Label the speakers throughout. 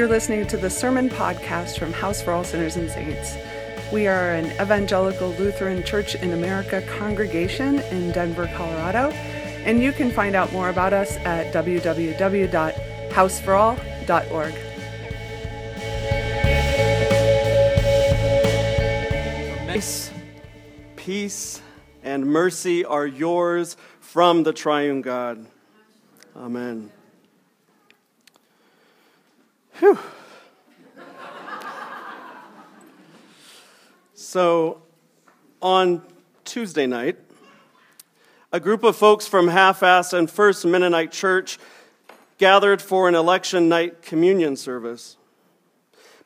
Speaker 1: You're listening to the Sermon Podcast from House for All Sinners and Saints. We are an evangelical Lutheran Church in America congregation in Denver, Colorado, and you can find out more about us at www.houseforall.org.
Speaker 2: Peace, and mercy are yours from the triune God. Amen. Whew. So, on Tuesday night, a group of folks from Half Ass and First Mennonite Church gathered for an election night communion service.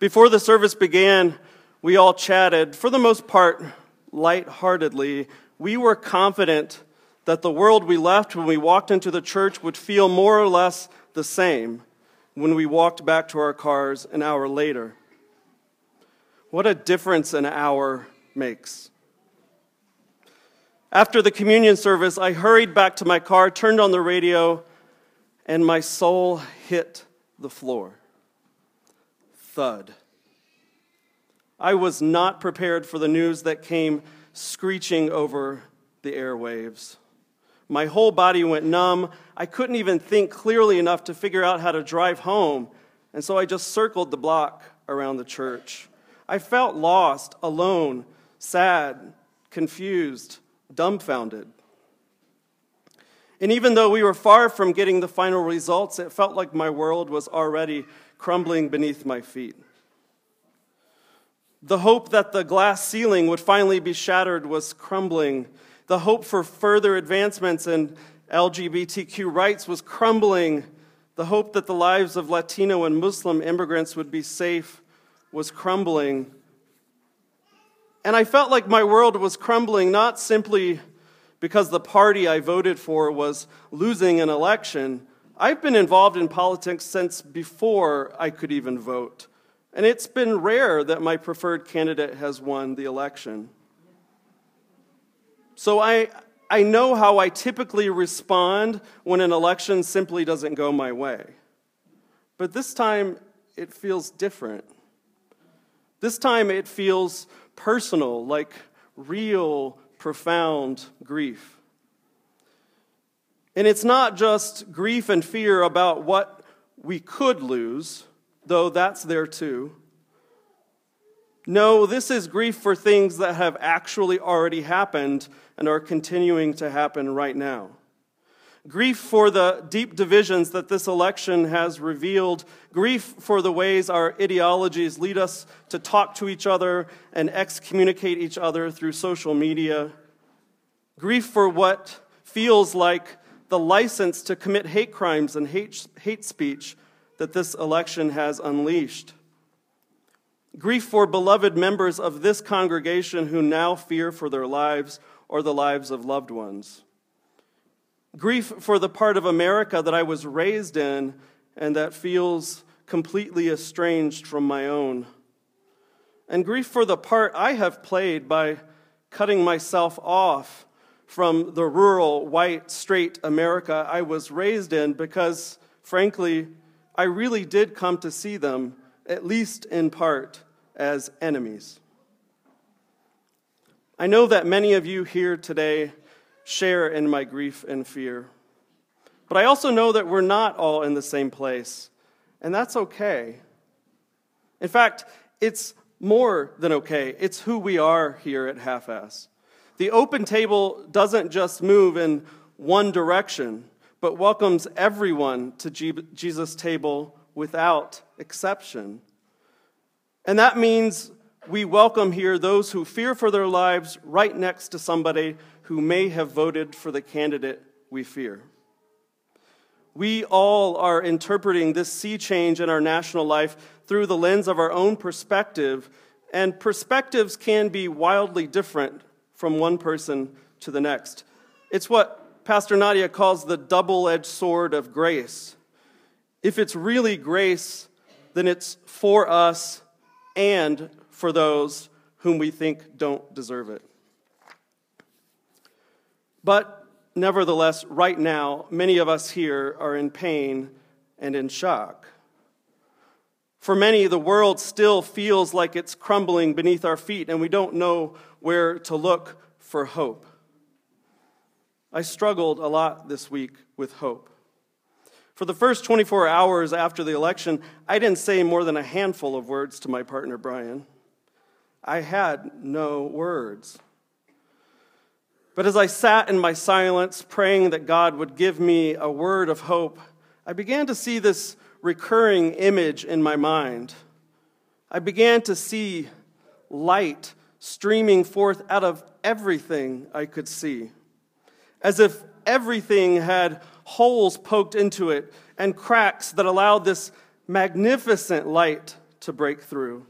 Speaker 2: Before the service began, we all chatted, for the most part, lightheartedly. We were confident that the world we left when we walked into the church would feel more or less the same when we walked back to our cars an hour later. What a difference an hour makes. After the communion service, I hurried back to my car, turned on the radio, and my soul hit the floor. Thud. I was not prepared for the news that came screeching over the airwaves. My whole body went numb. I couldn't even think clearly enough to figure out how to drive home, and so I just circled the block around the church. I felt lost, alone, sad, confused, dumbfounded. And even though we were far from getting the final results, it felt like my world was already crumbling beneath my feet. The hope that the glass ceiling would finally be shattered was crumbling. The hope for further advancements in LGBTQ rights was crumbling. The hope that the lives of Latino and Muslim immigrants would be safe was crumbling. And I felt like my world was crumbling not simply because the party I voted for was losing an election. I've been involved in politics since before I could even vote. And it's been rare that my preferred candidate has won the election. So I, I know how I typically respond when an election simply doesn't go my way. But this time, it feels different. This time it feels personal, like real, profound grief. And it's not just grief and fear about what we could lose, though that's there too. No, this is grief for things that have actually already happened and are continuing to happen right now. Grief for the deep divisions that this election has revealed, grief for the ways our ideologies lead us to talk to each other and excommunicate each other through social media, grief for what feels like the license to commit hate crimes and hate, hate speech that this election has unleashed. Grief for beloved members of this congregation who now fear for their lives or the lives of loved ones. Grief for the part of America that I was raised in and that feels completely estranged from my own, and grief for the part I have played by cutting myself off from the rural, white, straight America I was raised in because, frankly, I really did come to see them, at least in part, as enemies. I know that many of you here today share in my grief and fear. But I also know that we're not all in the same place, and that's okay. In fact, it's more than okay. It's who we are here at Half Ass. The open table doesn't just move in one direction, but welcomes everyone to Jesus' table without exception. And that means we welcome here those who fear for their lives right next to somebody who may have voted for the candidate we fear. We all are interpreting this sea change in our national life through the lens of our own perspective, and perspectives can be wildly different from one person to the next. It's what Pastor Nadia calls the double edged sword of grace. If it's really grace, then it's for us and for those whom we think don't deserve it. But nevertheless, right now, many of us here are in pain and in shock. For many, the world still feels like it's crumbling beneath our feet, and we don't know where to look for hope. I struggled a lot this week with hope. For the first 24 hours after the election, I didn't say more than a handful of words to my partner, Brian. I had no words. But as I sat in my silence, praying that God would give me a word of hope, I began to see this recurring image in my mind. I began to see light streaming forth out of everything I could see, as if everything had holes poked into it and cracks that allowed this magnificent light to break through.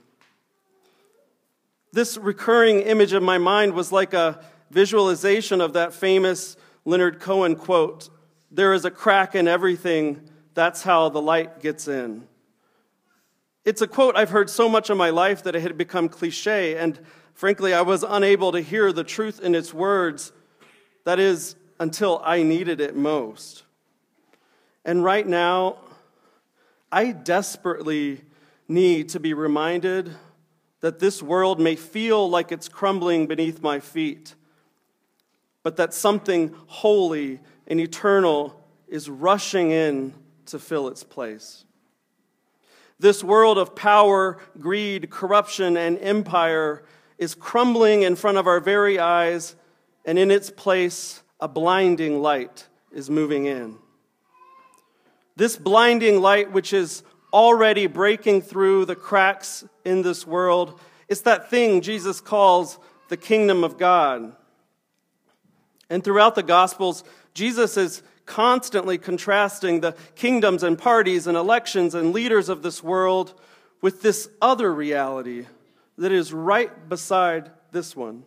Speaker 2: This recurring image in my mind was like a visualization of that famous Leonard Cohen quote There is a crack in everything that's how the light gets in. It's a quote I've heard so much in my life that it had become cliche, and frankly, I was unable to hear the truth in its words. That is, until I needed it most. And right now, I desperately need to be reminded that this world may feel like it's crumbling beneath my feet, but that something holy and eternal is rushing in to fill its place. This world of power, greed, corruption, and empire is crumbling in front of our very eyes, and in its place, a blinding light is moving in. This blinding light, which is already breaking through the cracks in this world, is that thing Jesus calls the kingdom of God. And throughout the Gospels, Jesus is constantly contrasting the kingdoms and parties and elections and leaders of this world with this other reality that is right beside this one.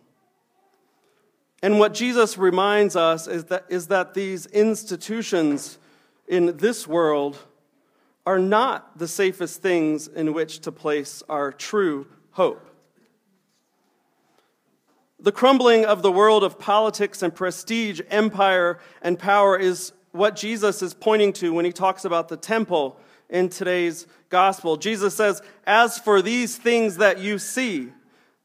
Speaker 2: And what Jesus reminds us is that, is that these institutions in this world are not the safest things in which to place our true hope. The crumbling of the world of politics and prestige, empire, and power is what Jesus is pointing to when he talks about the temple in today's gospel. Jesus says, As for these things that you see,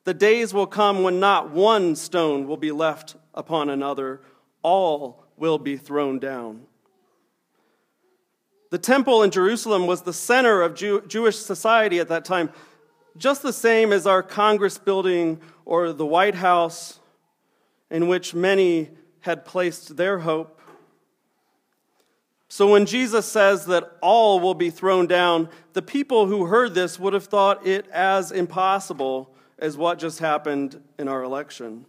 Speaker 2: the days will come when not one stone will be left upon another, all will be thrown down. The temple in Jerusalem was the center of Jew- Jewish society at that time just the same as our Congress building or the White House, in which many had placed their hope. So when Jesus says that all will be thrown down, the people who heard this would have thought it as impossible as what just happened in our election.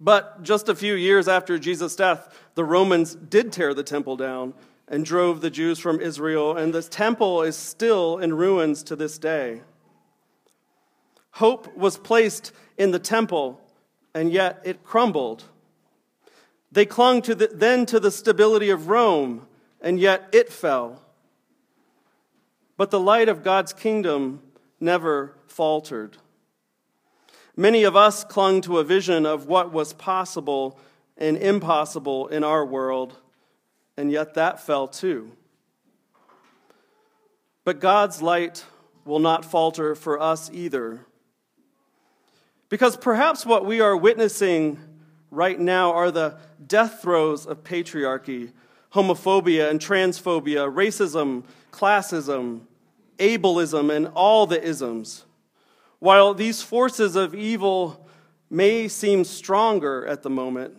Speaker 2: But just a few years after Jesus' death, the Romans did tear the temple down and drove the Jews from Israel, and the temple is still in ruins to this day. Hope was placed in the temple, and yet it crumbled. They clung to the, then to the stability of Rome, and yet it fell. But the light of God's kingdom never faltered. Many of us clung to a vision of what was possible and impossible in our world and yet that fell too. But God's light will not falter for us either. Because perhaps what we are witnessing right now are the death throes of patriarchy, homophobia and transphobia, racism, classism, ableism, and all the isms. While these forces of evil may seem stronger at the moment,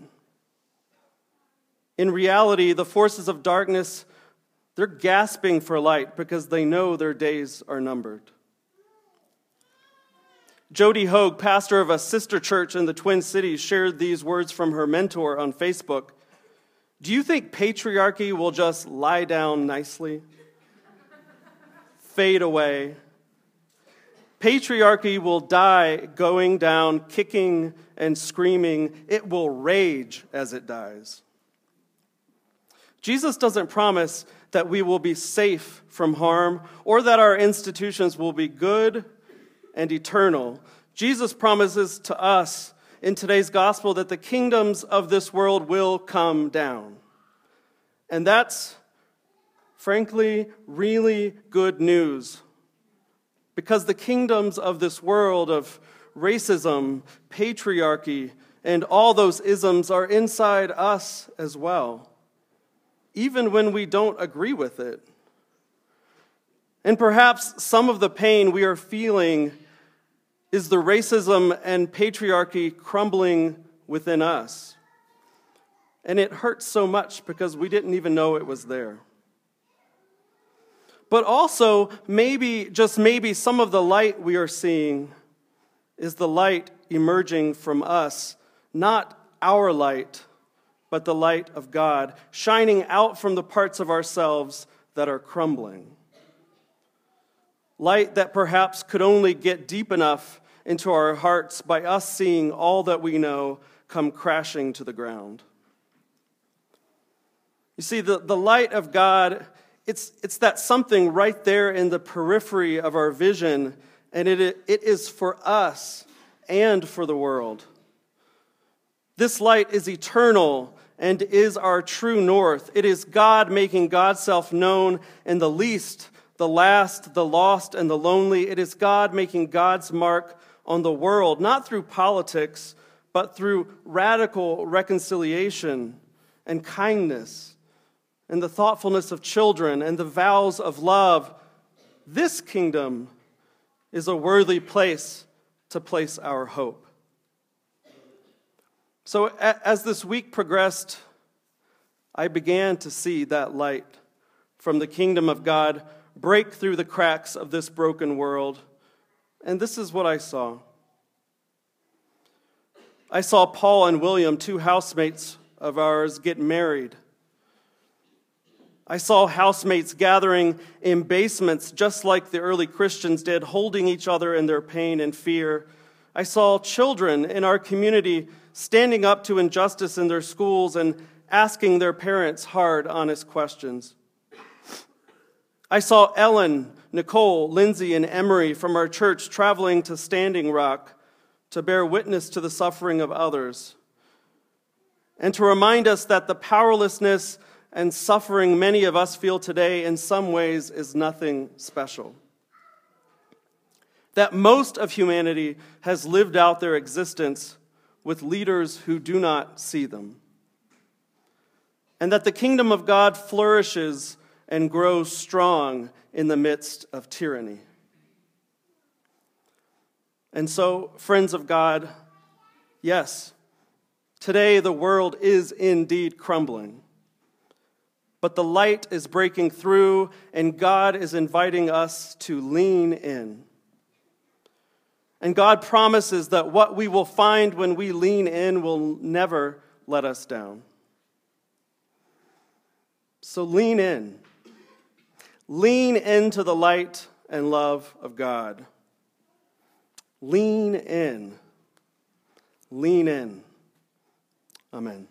Speaker 2: in reality, the forces of darkness, they're gasping for light because they know their days are numbered. Jodi Houge, pastor of a sister church in the Twin Cities, shared these words from her mentor on Facebook. Do you think patriarchy will just lie down nicely? Fade away? Patriarchy will die going down, kicking and screaming. It will rage as it dies. Jesus doesn't promise that we will be safe from harm or that our institutions will be good and eternal. Jesus promises to us in today's gospel that the kingdoms of this world will come down. And that's frankly, really good news. Because the kingdoms of this world of racism, patriarchy, and all those isms are inside us as well, even when we don't agree with it. And perhaps some of the pain we are feeling is the racism and patriarchy crumbling within us. And it hurts so much because we didn't even know it was there. But also, maybe, just maybe, some of the light we are seeing is the light emerging from us, not our light, but the light of God, shining out from the parts of ourselves that are crumbling. Light that perhaps could only get deep enough into our hearts by us seeing all that we know come crashing to the ground. You see, the, the light of God, it's, it's that something right there in the periphery of our vision, and it, it is for us and for the world. This light is eternal and is our true north. It is God making God's self known in the least, the last, the lost, and the lonely. It is God making God's mark on the world, not through politics, but through radical reconciliation and kindness and the thoughtfulness of children and the vows of love. This kingdom is a worthy place to place our hope. So, as this week progressed, I began to see that light from the kingdom of God break through the cracks of this broken world. And this is what I saw I saw Paul and William, two housemates of ours, get married. I saw housemates gathering in basements just like the early Christians did, holding each other in their pain and fear. I saw children in our community standing up to injustice in their schools and asking their parents hard, honest questions. I saw Ellen, Nicole, Lindsay, and Emery from our church traveling to Standing Rock to bear witness to the suffering of others, and to remind us that the powerlessness and suffering many of us feel today in some ways is nothing special. That most of humanity has lived out their existence with leaders who do not see them. And that the kingdom of God flourishes and grows strong in the midst of tyranny. And so, friends of God, yes, today the world is indeed crumbling. But the light is breaking through, and God is inviting us to lean in. And God promises that what we will find when we lean in will never let us down. So lean in. Lean into the light and love of God. Lean in. Lean in. Amen.